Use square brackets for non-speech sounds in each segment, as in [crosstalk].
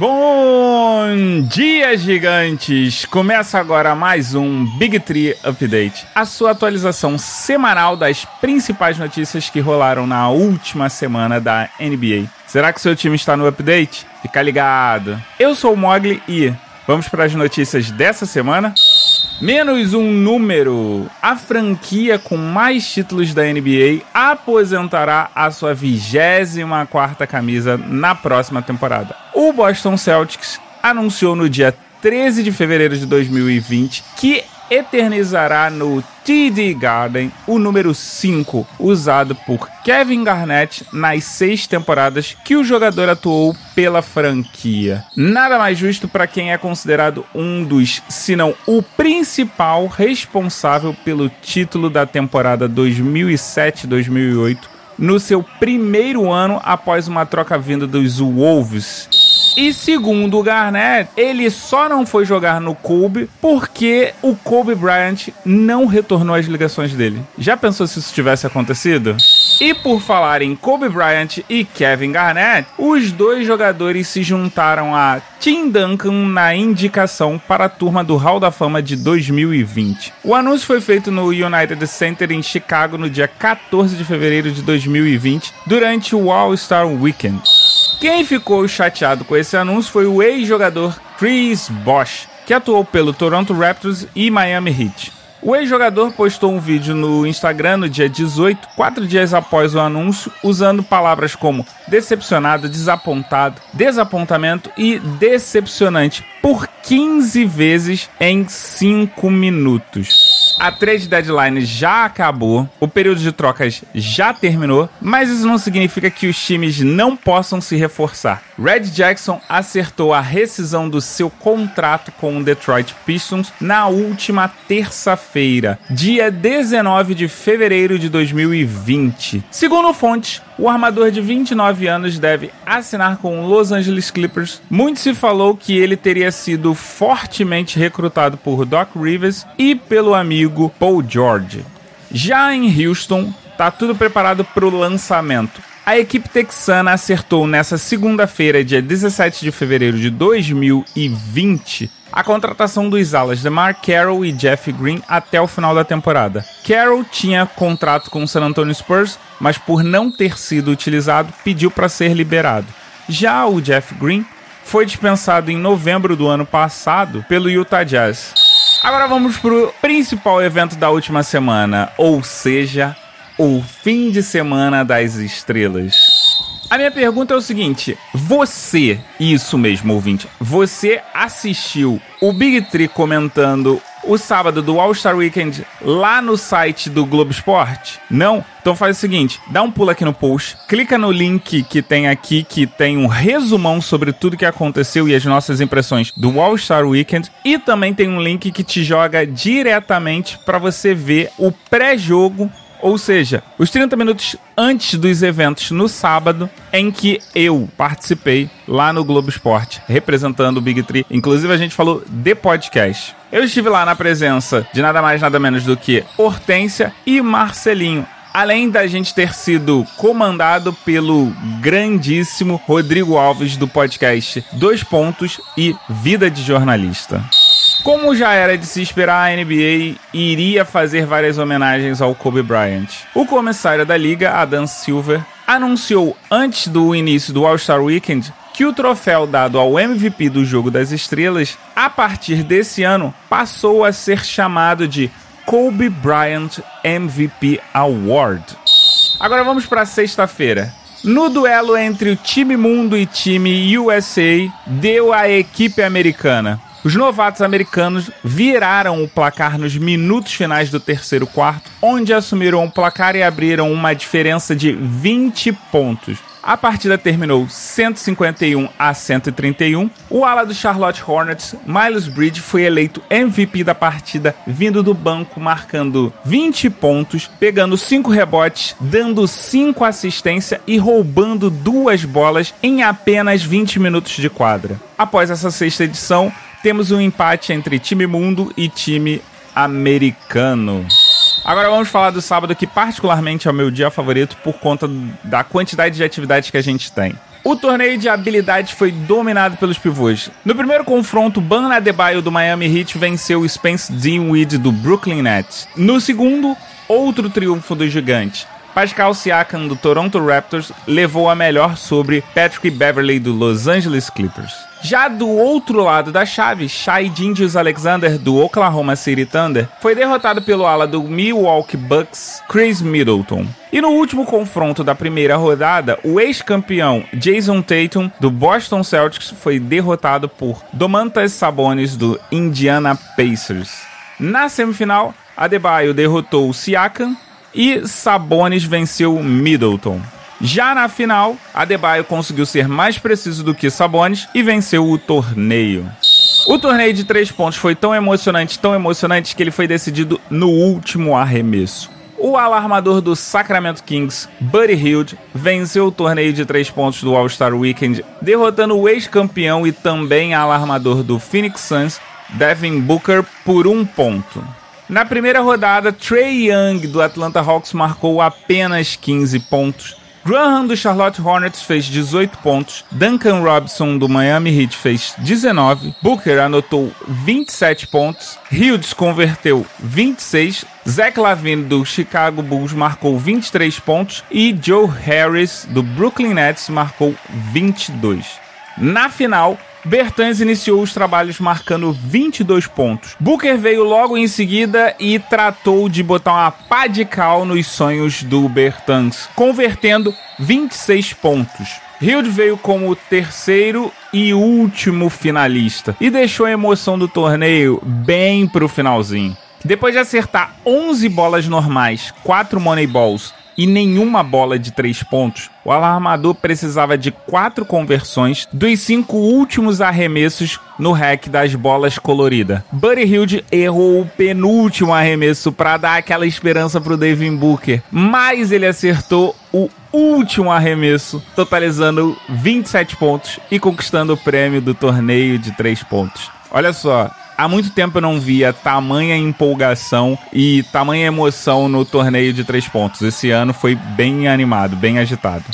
Bom dia, gigantes! Começa agora mais um Big Tree Update, a sua atualização semanal das principais notícias que rolaram na última semana da NBA. Será que seu time está no update? Fica ligado! Eu sou o Mogli e vamos para as notícias dessa semana? Menos um número. A franquia com mais títulos da NBA aposentará a sua 24 camisa na próxima temporada. O Boston Celtics anunciou no dia 13 de fevereiro de 2020 que eternizará no TD Garden o número 5, usado por Kevin Garnett nas seis temporadas que o jogador atuou pela franquia. Nada mais justo para quem é considerado um dos, se não o principal responsável pelo título da temporada 2007-2008 no seu primeiro ano após uma troca vinda dos Wolves e segundo o Garnett, ele só não foi jogar no Kobe porque o Kobe Bryant não retornou as ligações dele. Já pensou se isso tivesse acontecido? E por falar em Kobe Bryant e Kevin Garnett, os dois jogadores se juntaram a Tim Duncan na indicação para a turma do Hall da Fama de 2020. O anúncio foi feito no United Center em Chicago no dia 14 de fevereiro de 2020, durante o All-Star Weekend. Quem ficou chateado com esse anúncio foi o ex-jogador Chris Bosh, que atuou pelo Toronto Raptors e Miami Heat. O ex-jogador postou um vídeo no Instagram no dia 18, quatro dias após o anúncio, usando palavras como decepcionado, desapontado, desapontamento e decepcionante por 15 vezes em 5 minutos. A trade deadline já acabou, o período de trocas já terminou, mas isso não significa que os times não possam se reforçar. Red Jackson acertou a rescisão do seu contrato com o Detroit Pistons na última terça-feira, dia 19 de fevereiro de 2020. Segundo fontes, o armador de 29 anos deve assinar com o Los Angeles Clippers. Muito se falou que ele teria sido fortemente recrutado por Doc Rivers e pelo amigo Paul George. Já em Houston, tá tudo preparado para o lançamento. A equipe texana acertou nessa segunda-feira, dia 17 de fevereiro de 2020, a contratação dos alas DeMar Carroll e Jeff Green até o final da temporada. Carroll tinha contrato com o San Antonio Spurs, mas por não ter sido utilizado, pediu para ser liberado. Já o Jeff Green foi dispensado em novembro do ano passado pelo Utah Jazz. Agora vamos para o principal evento da última semana, ou seja, o fim de semana das estrelas. A minha pergunta é o seguinte: você, isso mesmo, ouvinte, você assistiu o Big Tree comentando o sábado do All-Star Weekend lá no site do Globo Esporte? Não? Então faz o seguinte, dá um pulo aqui no post, clica no link que tem aqui, que tem um resumão sobre tudo que aconteceu e as nossas impressões do All-Star Weekend, e também tem um link que te joga diretamente para você ver o pré-jogo ou seja, os 30 minutos antes dos eventos no sábado, em que eu participei lá no Globo Esporte, representando o Big Tree. Inclusive, a gente falou de podcast. Eu estive lá na presença de nada mais, nada menos do que Hortência e Marcelinho. Além da gente ter sido comandado pelo grandíssimo Rodrigo Alves do podcast Dois Pontos e Vida de Jornalista. Como já era de se esperar, a NBA iria fazer várias homenagens ao Kobe Bryant. O comissário da liga, Adam Silver, anunciou antes do início do All-Star Weekend que o troféu dado ao MVP do Jogo das Estrelas, a partir desse ano, passou a ser chamado de Kobe Bryant MVP Award. Agora vamos para sexta-feira. No duelo entre o time mundo e time USA, deu a equipe americana. Os novatos americanos viraram o placar nos minutos finais do terceiro quarto, onde assumiram o placar e abriram uma diferença de 20 pontos. A partida terminou 151 a 131. O ala do Charlotte Hornets, Miles Bridge, foi eleito MVP da partida, vindo do banco, marcando 20 pontos, pegando 5 rebotes, dando 5 assistências e roubando duas bolas em apenas 20 minutos de quadra. Após essa sexta edição, temos um empate entre time mundo e time americano. Agora vamos falar do sábado, que particularmente é o meu dia favorito por conta da quantidade de atividades que a gente tem. O torneio de habilidades foi dominado pelos pivôs. No primeiro confronto, Ban Adebayo do Miami Heat venceu Spence Dinwiddie do Brooklyn Nets. No segundo, outro triunfo do gigante. Pascal Siakam do Toronto Raptors levou a melhor sobre Patrick Beverley do Los Angeles Clippers. Já do outro lado da chave, Shai Gilgeous Alexander do Oklahoma City Thunder foi derrotado pelo ala do Milwaukee Bucks, Chris Middleton. E no último confronto da primeira rodada, o ex-campeão Jason Tatum do Boston Celtics foi derrotado por Domantas Sabonis do Indiana Pacers. Na semifinal, Adebayo derrotou o Siakam e Sabonis venceu Middleton. Já na final, Adebayo conseguiu ser mais preciso do que Sabonis e venceu o torneio. O torneio de três pontos foi tão emocionante, tão emocionante, que ele foi decidido no último arremesso. O alarmador do Sacramento Kings, Buddy Hield, venceu o torneio de três pontos do All-Star Weekend, derrotando o ex-campeão e também alarmador do Phoenix Suns, Devin Booker, por um ponto. Na primeira rodada, Trey Young do Atlanta Hawks marcou apenas 15 pontos. Graham do Charlotte Hornets fez 18 pontos, Duncan Robinson do Miami Heat fez 19, Booker anotou 27 pontos, Hughes converteu 26, Zach Lavine do Chicago Bulls marcou 23 pontos. E Joe Harris do Brooklyn Nets marcou 22. Na final, Bertans iniciou os trabalhos marcando 22 pontos. Booker veio logo em seguida e tratou de botar uma pá de cal nos sonhos do Bertans, convertendo 26 pontos. Hild veio como terceiro e último finalista e deixou a emoção do torneio bem pro finalzinho. Depois de acertar 11 bolas normais, 4 moneyballs e nenhuma bola de três pontos, o alarmador precisava de quatro conversões dos cinco últimos arremessos no hack das bolas colorida. Buddy Hilde errou o penúltimo arremesso para dar aquela esperança pro Devin Booker, mas ele acertou o último arremesso, totalizando 27 pontos e conquistando o prêmio do torneio de três pontos. Olha só, há muito tempo eu não via tamanha empolgação e tamanha emoção no torneio de três pontos. Esse ano foi bem animado, bem agitado.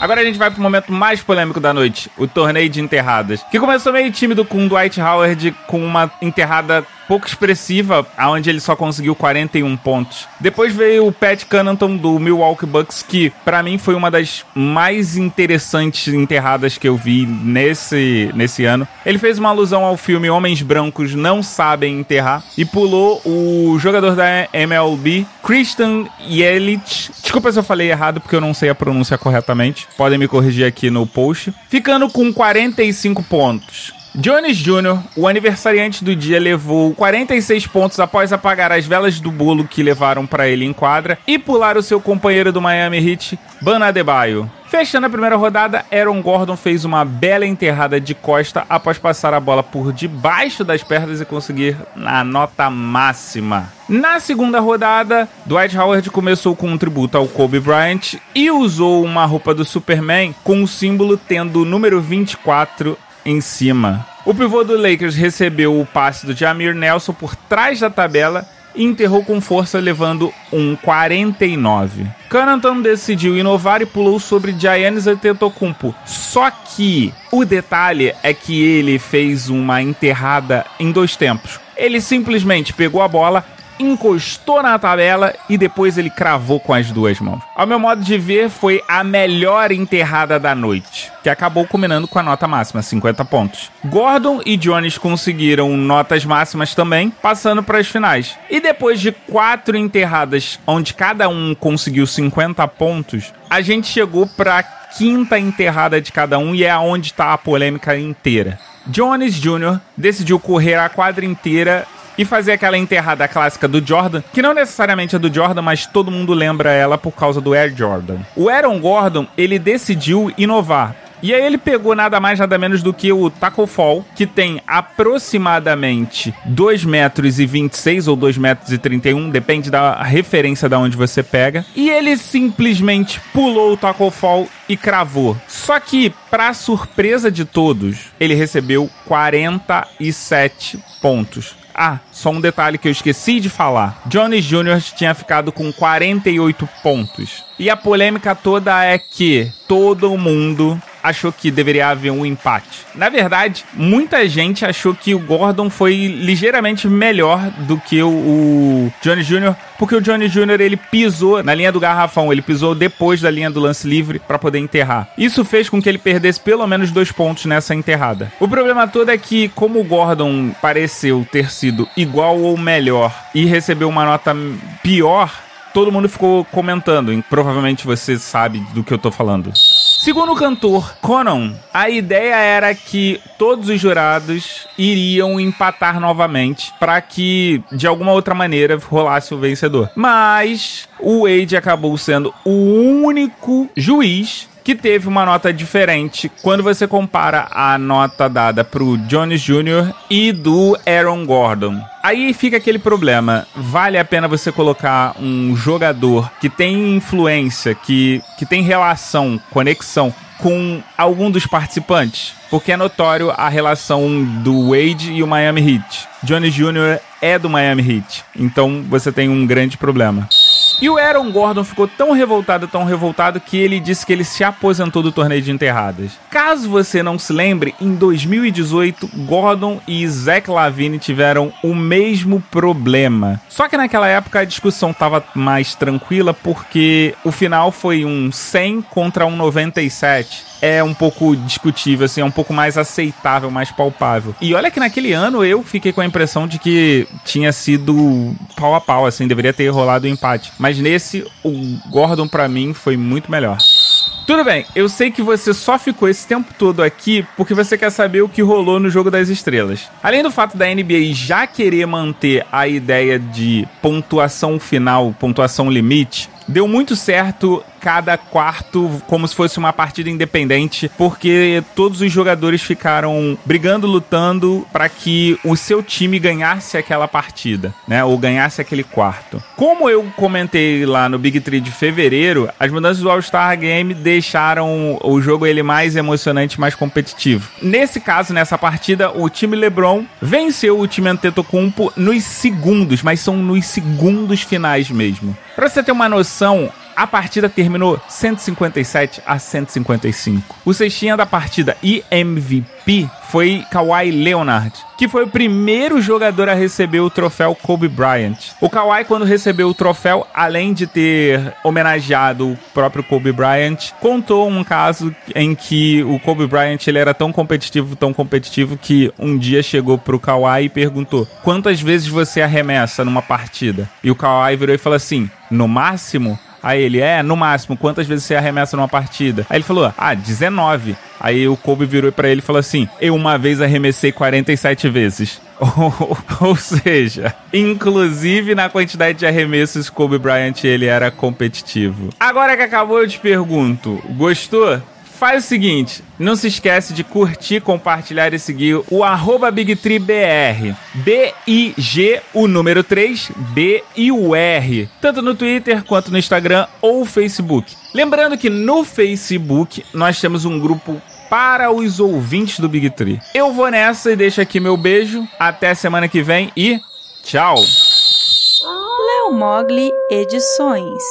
Agora a gente vai pro momento mais polêmico da noite, o torneio de enterradas, que começou meio tímido com Dwight Howard com uma enterrada pouco expressiva, aonde ele só conseguiu 41 pontos. Depois veio o Pat Connaughton do Milwaukee Bucks, que para mim foi uma das mais interessantes enterradas que eu vi nesse, nesse ano. Ele fez uma alusão ao filme Homens Brancos Não Sabem Enterrar e pulou o jogador da MLB, Christian Yelich. Desculpa se eu falei errado, porque eu não sei a pronúncia corretamente. Podem me corrigir aqui no post. Ficando com 45 pontos. Jones Jr., o aniversariante do dia, levou 46 pontos após apagar as velas do bolo que levaram para ele em quadra e pular o seu companheiro do Miami Heat, Bana Adebayo. Fechando a primeira rodada, Aaron Gordon fez uma bela enterrada de costa após passar a bola por debaixo das pernas e conseguir a nota máxima. Na segunda rodada, Dwight Howard começou com um tributo ao Kobe Bryant e usou uma roupa do Superman com o símbolo tendo o número 24 em cima. O pivô do Lakers recebeu o passe do Jamir Nelson por trás da tabela e enterrou com força, levando um 49. Connaughton decidiu inovar e pulou sobre Giannis Antetokounmpo. Só que o detalhe é que ele fez uma enterrada em dois tempos. Ele simplesmente pegou a bola, encostou na tabela e depois ele cravou com as duas mãos. Ao meu modo de ver, foi a melhor enterrada da noite, que acabou culminando com a nota máxima, 50 pontos. Gordon e Jones conseguiram notas máximas também, passando para as finais. E depois de quatro enterradas, onde cada um conseguiu 50 pontos, a gente chegou para a quinta enterrada de cada um e é aonde está a polêmica inteira. Jones Jr. decidiu correr a quadra inteira e fazer aquela enterrada clássica do Jordan, que não necessariamente é do Jordan, mas todo mundo lembra ela por causa do Air Jordan. O Aaron Gordon, ele decidiu inovar. E aí ele pegou nada mais nada menos do que o Taco Fall, que tem aproximadamente 2 metros e 26 ou 2 metros e 31, depende da referência da onde você pega. E ele simplesmente pulou o Taco Fall e cravou. Só que, para surpresa de todos, ele recebeu 47 pontos. Ah, só um detalhe que eu esqueci de falar. Johnny Jr. tinha ficado com 48 pontos. E a polêmica toda é que todo mundo achou que deveria haver um empate. Na verdade, muita gente achou que o Gordon foi ligeiramente melhor do que o, Johnny Jr., porque o Johnny Jr. ele pisou na linha do garrafão, ele pisou depois da linha do lance livre para poder enterrar. Isso fez com que ele perdesse pelo menos dois pontos nessa enterrada. O problema todo é que, como o Gordon pareceu ter sido igual ou melhor e recebeu uma nota pior, todo mundo ficou comentando. Provavelmente você sabe do que eu tô falando. Segundo o cantor Conan, a ideia era que todos os jurados iriam empatar novamente para que de alguma outra maneira rolasse o vencedor. Mas o Wade acabou sendo o único juiz que teve uma nota diferente quando você compara a nota dada pro Jones Jr. e do Aaron Gordon. Aí fica aquele problema. Vale a pena você colocar um jogador que tem influência, que, que tem relação, conexão com algum dos participantes? Porque é notório a relação do Wade e o Miami Heat. Johnny Jr. é do Miami Heat. Então você tem um grande problema. E o Aaron Gordon ficou tão revoltado, tão revoltado, que ele disse que ele se aposentou do torneio de enterradas. Caso você não se lembre, em 2018, Gordon e Zach Lavine tiveram o mesmo problema. Só que naquela época a discussão estava mais tranquila porque o final foi um 100 contra um 97 é um pouco discutível, assim, é um pouco mais aceitável, mais palpável. E olha que naquele ano eu fiquei com a impressão de que tinha sido pau a pau, assim, deveria ter rolado o um empate. Mas nesse, o Gordon para mim foi muito melhor. Tudo bem, eu sei que você só ficou esse tempo todo aqui porque você quer saber o que rolou no Jogo das Estrelas. Além do fato da NBA já querer manter a ideia de pontuação final, pontuação limite, deu muito certo cada quarto como se fosse uma partida independente, porque todos os jogadores ficaram brigando, lutando para que o seu time ganhasse aquela partida, né? Ou ganhasse aquele quarto. Como eu comentei lá no Big Tree de fevereiro, as mudanças do All-Star Game deixaram o jogo ele mais emocionante, mais competitivo. Nesse caso, nessa partida, o time LeBron venceu o time Antetokounmpo nos segundos, mas são nos segundos finais mesmo. Pra você ter uma noção, a partida terminou 157 a 155. O cestinha da partida e MVP foi Kawhi Leonard, que foi o primeiro jogador a receber o troféu Kobe Bryant. O Kawhi, quando recebeu o troféu, além de ter homenageado o próprio Kobe Bryant, contou um caso em que o Kobe Bryant ele era tão competitivo, tão competitivo, que um dia chegou pro Kawhi e perguntou: quantas vezes você arremessa numa partida? E o Kawhi virou e falou assim: no máximo Aí ele, é, no máximo, quantas vezes você arremessa numa partida? Aí ele falou, ah, 19. Aí o Kobe virou para ele e falou assim: Eu uma vez arremessei 47 vezes. [laughs] Ou, seja, inclusive na quantidade de arremessos, Kobe Bryant ele era competitivo. Agora que acabou, eu te pergunto: gostou? Faz o seguinte, não se esquece de curtir, compartilhar e seguir o arroba BigTreeBR. B-I-G, o número 3, B e o R. Tanto no Twitter quanto no Instagram ou Facebook. Lembrando que no Facebook nós temos um grupo para os ouvintes do Big Tree. Eu vou nessa e deixo aqui meu beijo. Até semana que vem e tchau! Léo Mogli Edições